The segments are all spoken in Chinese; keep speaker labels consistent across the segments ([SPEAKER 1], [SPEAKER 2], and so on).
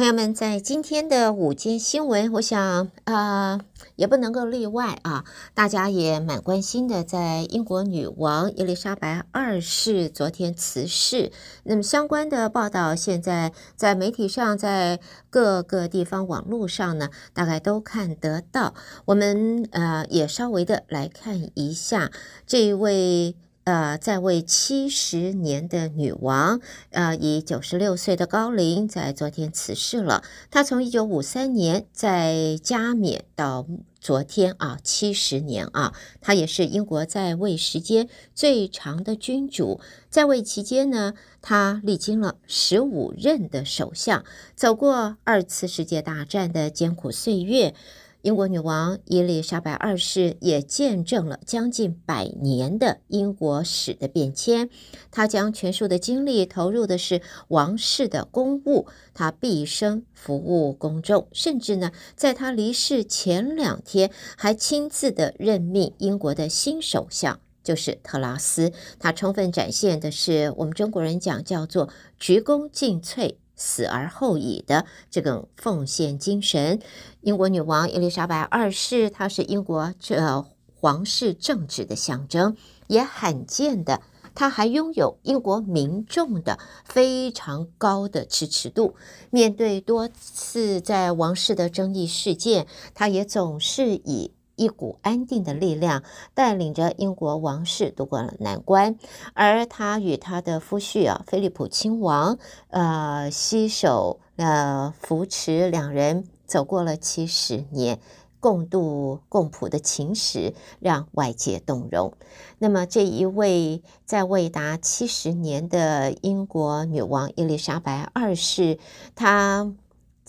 [SPEAKER 1] 朋友们，在今天的午间新闻，我想啊、呃，也不能够例外啊，大家也蛮关心的，在英国女王伊丽莎白二世昨天辞世，那么相关的报道现在在媒体上，在各个地方网络上呢，大概都看得到。我们呃也稍微的来看一下这一位。呃，在位七十年的女王，呃，以九十六岁的高龄，在昨天辞世了。她从一九五三年在加冕到昨天啊，七十年啊，她也是英国在位时间最长的君主。在位期间呢，她历经了十五任的首相，走过二次世界大战的艰苦岁月。英国女王伊丽莎白二世也见证了将近百年的英国史的变迁。她将全数的精力投入的是王室的公务，她毕生服务公众，甚至呢，在她离世前两天还亲自的任命英国的新首相，就是特拉斯。她充分展现的是我们中国人讲叫做鞠躬尽瘁。死而后已的这种奉献精神，英国女王伊丽莎白二世，她是英国这皇室政治的象征，也罕见的，她还拥有英国民众的非常高的支持度。面对多次在王室的争议事件，她也总是以一股安定的力量，带领着英国王室度过了难关，而他与他的夫婿啊，菲利普亲王，呃，携手呃扶持两人走过了七十年，共度共谱的情史，让外界动容。那么，这一位在位达七十年的英国女王伊丽莎白二世，她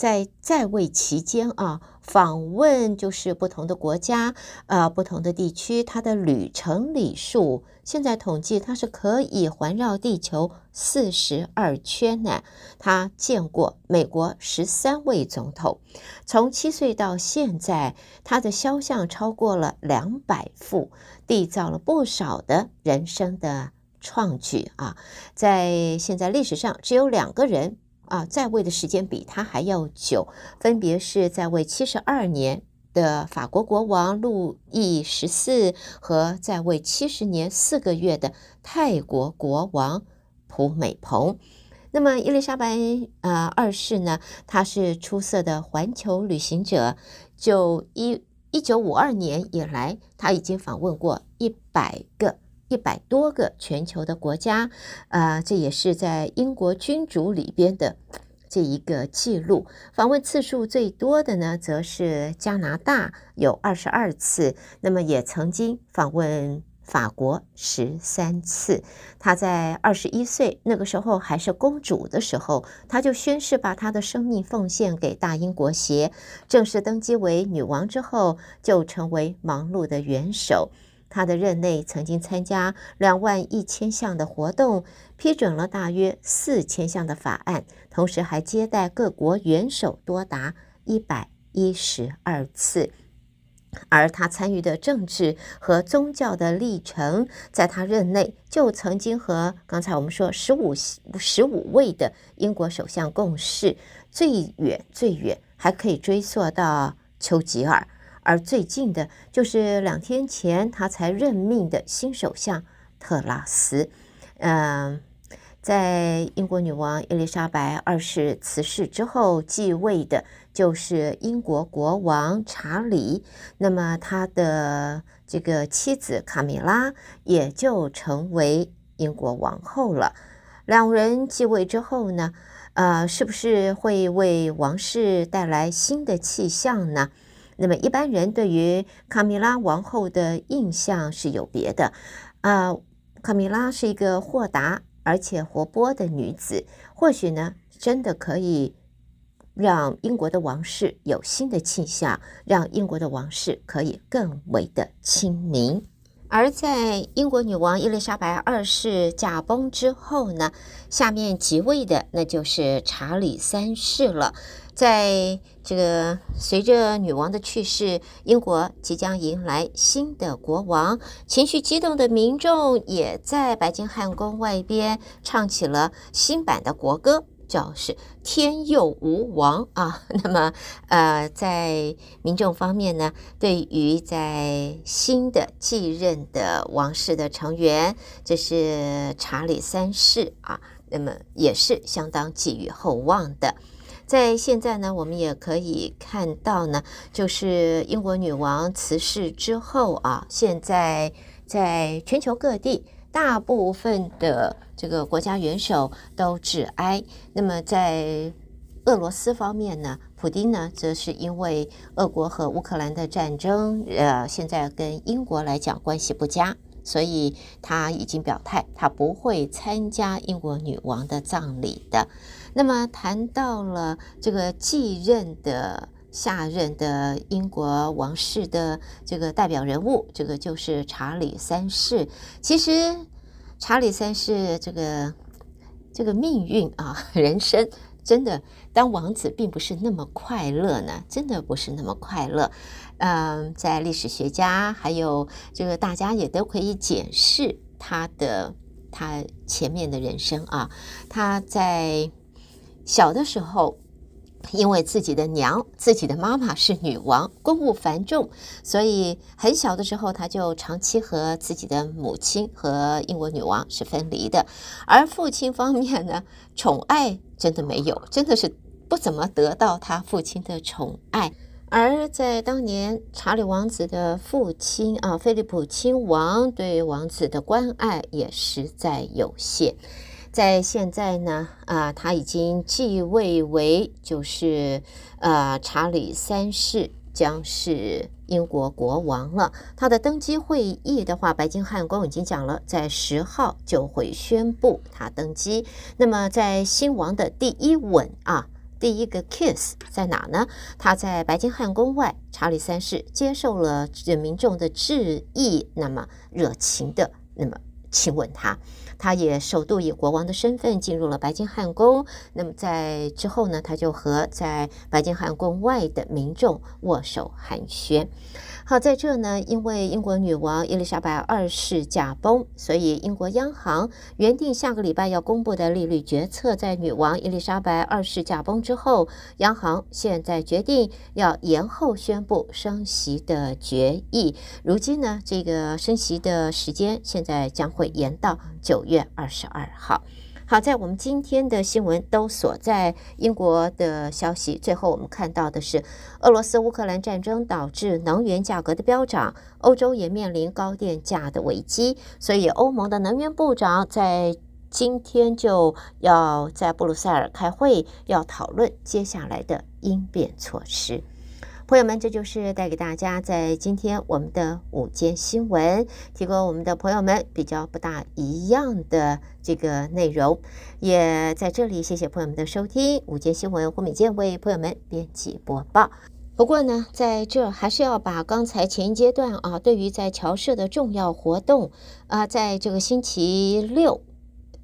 [SPEAKER 1] 在在位期间啊。访问就是不同的国家，呃，不同的地区，它的旅程里数现在统计，它是可以环绕地球四十二圈呢。他见过美国十三位总统，从七岁到现在，他的肖像超过了两百幅，缔造了不少的人生的创举啊。在现在历史上，只有两个人。啊，在位的时间比他还要久，分别是在位七十二年的法国国王路易十四和在位七十年四个月的泰国国王普美蓬。那么，伊丽莎白呃二世呢，她是出色的环球旅行者，就一一九五二年以来，她已经访问过一百个。一百多个全球的国家，呃，这也是在英国君主里边的这一个记录。访问次数最多的呢，则是加拿大，有二十二次。那么也曾经访问法国十三次。她在二十一岁那个时候还是公主的时候，她就宣誓把她的生命奉献给大英国协。正式登基为女王之后，就成为忙碌的元首。他的任内曾经参加两万一千项的活动，批准了大约四千项的法案，同时还接待各国元首多达一百一十二次。而他参与的政治和宗教的历程，在他任内就曾经和刚才我们说十五十五位的英国首相共事，最远最远还可以追溯到丘吉尔。而最近的，就是两天前他才任命的新首相特拉斯。嗯，在英国女王伊丽莎白二世辞世之后继位的，就是英国国王查理。那么他的这个妻子卡米拉也就成为英国王后了。两人继位之后呢，呃，是不是会为王室带来新的气象呢？那么一般人对于卡米拉王后的印象是有别的，啊，卡米拉是一个豁达而且活泼的女子，或许呢，真的可以让英国的王室有新的气象，让英国的王室可以更为的亲民。而在英国女王伊丽莎白二世驾崩之后呢，下面即位的那就是查理三世了。在这个随着女王的去世，英国即将迎来新的国王。情绪激动的民众也在白金汉宫外边唱起了新版的国歌，叫是天佑吾王啊。那么呃，在民众方面呢，对于在新的继任的王室的成员，这是查理三世啊，那么也是相当寄予厚望的。在现在呢，我们也可以看到呢，就是英国女王辞世之后啊，现在在全球各地，大部分的这个国家元首都致哀。那么在俄罗斯方面呢，普丁呢，则是因为俄国和乌克兰的战争，呃，现在跟英国来讲关系不佳，所以他已经表态，他不会参加英国女王的葬礼的。那么谈到了这个继任的下任的英国王室的这个代表人物，这个就是查理三世。其实查理三世这个这个命运啊，人生真的当王子并不是那么快乐呢，真的不是那么快乐。嗯，在历史学家还有这个大家也都可以检视他的他前面的人生啊，他在。小的时候，因为自己的娘、自己的妈妈是女王，公务繁重，所以很小的时候他就长期和自己的母亲和英国女王是分离的。而父亲方面呢，宠爱真的没有，真的是不怎么得到他父亲的宠爱。而在当年，查理王子的父亲啊，菲利普亲王对王子的关爱也实在有限。在现在呢，啊、他已经继位为就是呃查理三世将是英国国王了。他的登基会议的话，白金汉宫已经讲了，在十号就会宣布他登基。那么在新王的第一吻啊，第一个 kiss 在哪呢？他在白金汉宫外，查理三世接受了民众的致意，那么热情的那么亲吻他。他也首度以国王的身份进入了白金汉宫。那么在之后呢，他就和在白金汉宫外的民众握手寒暄。好，在这呢，因为英国女王伊丽莎白二世驾崩，所以英国央行原定下个礼拜要公布的利率决策，在女王伊丽莎白二世驾崩之后，央行现在决定要延后宣布升息的决议。如今呢，这个升息的时间现在将会会延到九月二十二号。好，在我们今天的新闻都锁在英国的消息。最后，我们看到的是俄罗斯乌克兰战争导致能源价格的飙涨，欧洲也面临高电价的危机。所以，欧盟的能源部长在今天就要在布鲁塞尔开会，要讨论接下来的应变措施。朋友们，这就是带给大家在今天我们的午间新闻，提供我们的朋友们比较不大一样的这个内容，也在这里谢谢朋友们的收听。午间新闻胡美健为朋友们编辑播报。不过呢，在这还是要把刚才前一阶段啊，对于在侨社的重要活动啊，在这个星期六。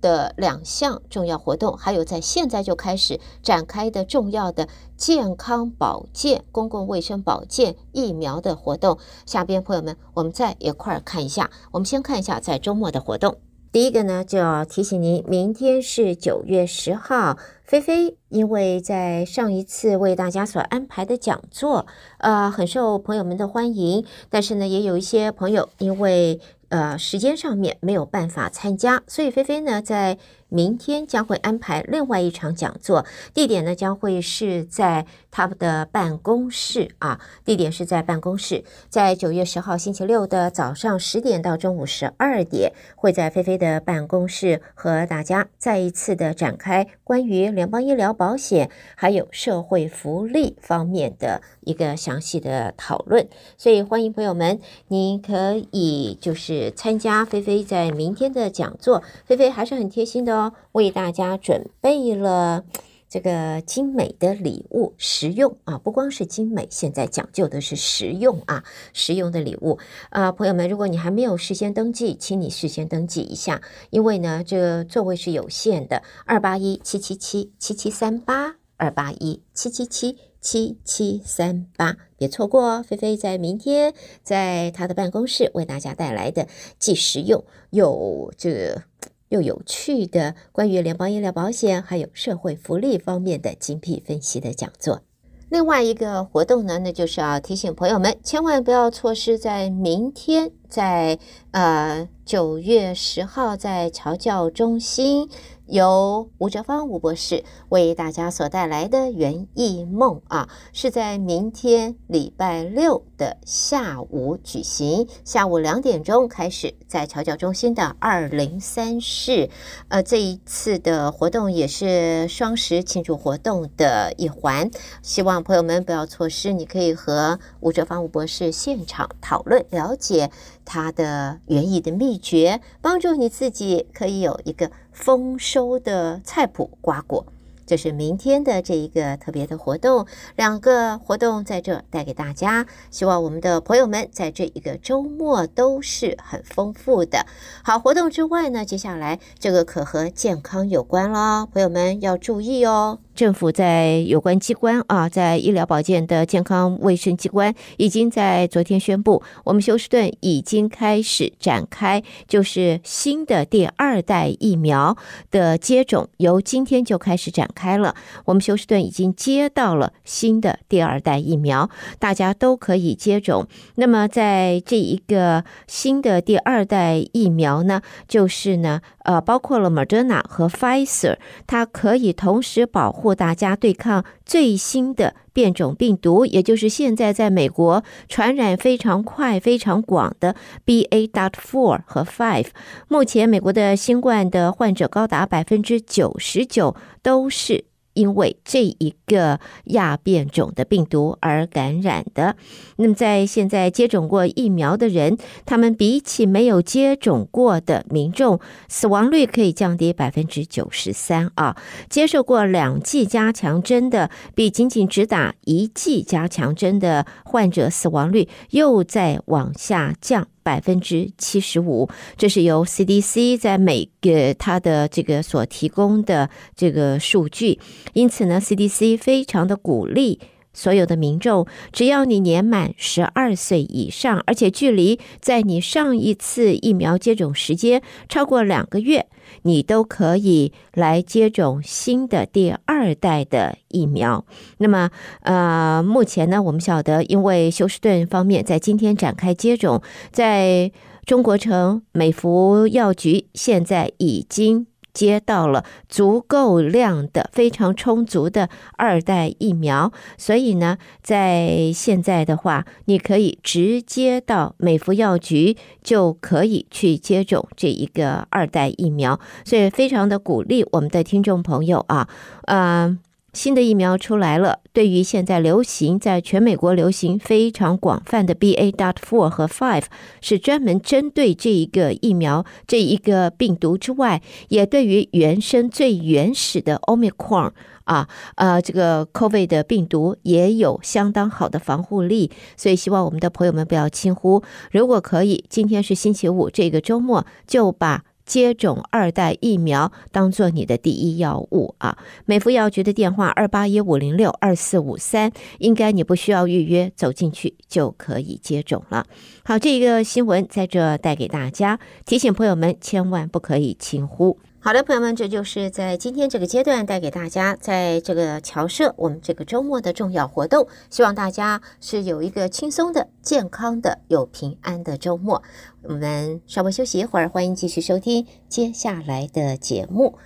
[SPEAKER 1] 的两项重要活动，还有在现在就开始展开的重要的健康保健、公共卫生保健疫苗的活动。下边朋友们，我们再一块儿看一下。我们先看一下在周末的活动。第一个呢，就要提醒您，明天是九月十号，菲菲因为在上一次为大家所安排的讲座，呃，很受朋友们的欢迎，但是呢，也有一些朋友因为。呃，时间上面没有办法参加，所以菲菲呢，在明天将会安排另外一场讲座，地点呢将会是在他们的办公室啊，地点是在办公室，在九月十号星期六的早上十点到中午十二点，会在菲菲的办公室和大家再一次的展开关于联邦医疗保险还有社会福利方面的一个详细的讨论，所以欢迎朋友们，您可以就是。参加菲菲在明天的讲座，菲菲还是很贴心的哦，为大家准备了这个精美的礼物，实用啊，不光是精美，现在讲究的是实用啊，实用的礼物啊，朋友们，如果你还没有事先登记，请你事先登记一下，因为呢，这个座位是有限的，二八一七七七七七三八，二八一七七七。七七三八，别错过哦！菲菲在明天在她的办公室为大家带来的既实用又这个又有趣的关于联邦医疗保险还有社会福利方面的精辟分析的讲座。另外一个活动呢，那就是要提醒朋友们，千万不要错失在明天，在呃九月十号在侨教中心。由吴哲芳吴博士为大家所带来的园艺梦啊，是在明天礼拜六的下午举行，下午两点钟开始，在侨教中心的二零三室。呃，这一次的活动也是双十庆祝活动的一环，希望朋友们不要错失。你可以和吴哲芳吴博士现场讨论，了解它的园艺的秘诀，帮助你自己可以有一个。丰收的菜谱瓜果，这是明天的这一个特别的活动。两个活动在这带给大家，希望我们的朋友们在这一个周末都是很丰富的。好，活动之外呢，接下来这个可和健康有关了，朋友们要注意哦。政府在有关机关啊，在医疗保健的健康卫生机关，已经在昨天宣布，我们休斯顿已经开始展开，就是新的第二代疫苗的接种，由今天就开始展开了。我们休斯顿已经接到了新的第二代疫苗，大家都可以接种。那么在这一个新的第二代疫苗呢，就是呢，呃，包括了 Moderna 和 Pfizer，它可以同时保护。大家对抗最新的变种病毒，也就是现在在美国传染非常快、非常广的 B A dot four 和 Five。目前美国的新冠的患者高达百分之九十九都是。因为这一个亚变种的病毒而感染的，那么在现在接种过疫苗的人，他们比起没有接种过的民众，死亡率可以降低百分之九十三啊。接受过两剂加强针的，比仅仅只打一剂加强针的患者死亡率又在往下降。百分之七十五，这是由 CDC 在每个它的这个所提供的这个数据。因此呢，CDC 非常的鼓励所有的民众，只要你年满十二岁以上，而且距离在你上一次疫苗接种时间超过两个月。你都可以来接种新的第二代的疫苗。那么，呃，目前呢，我们晓得，因为休斯顿方面在今天展开接种，在中国城美孚药局现在已经。接到了足够量的、非常充足的二代疫苗，所以呢，在现在的话，你可以直接到美服药局就可以去接种这一个二代疫苗，所以非常的鼓励我们的听众朋友啊，嗯。新的疫苗出来了，对于现在流行在全美国流行非常广泛的 B A dot four 和 Five，是专门针对这一个疫苗这一个病毒之外，也对于原生最原始的 Omicron 啊，呃，这个 COVID 的病毒也有相当好的防护力，所以希望我们的朋友们不要轻忽。如果可以，今天是星期五，这个周末就把。接种二代疫苗当做你的第一要务啊！美福药局的电话二八一五零六二四五三，应该你不需要预约，走进去就可以接种了。好，这个新闻在这带给大家，提醒朋友们千万不可以轻忽。好的，朋友们，这就是在今天这个阶段带给大家，在这个侨社我们这个周末的重要活动，希望大家是有一个轻松的、健康的、有平安的周末。我们稍微休息一会儿，欢迎继续收听接下来的节目。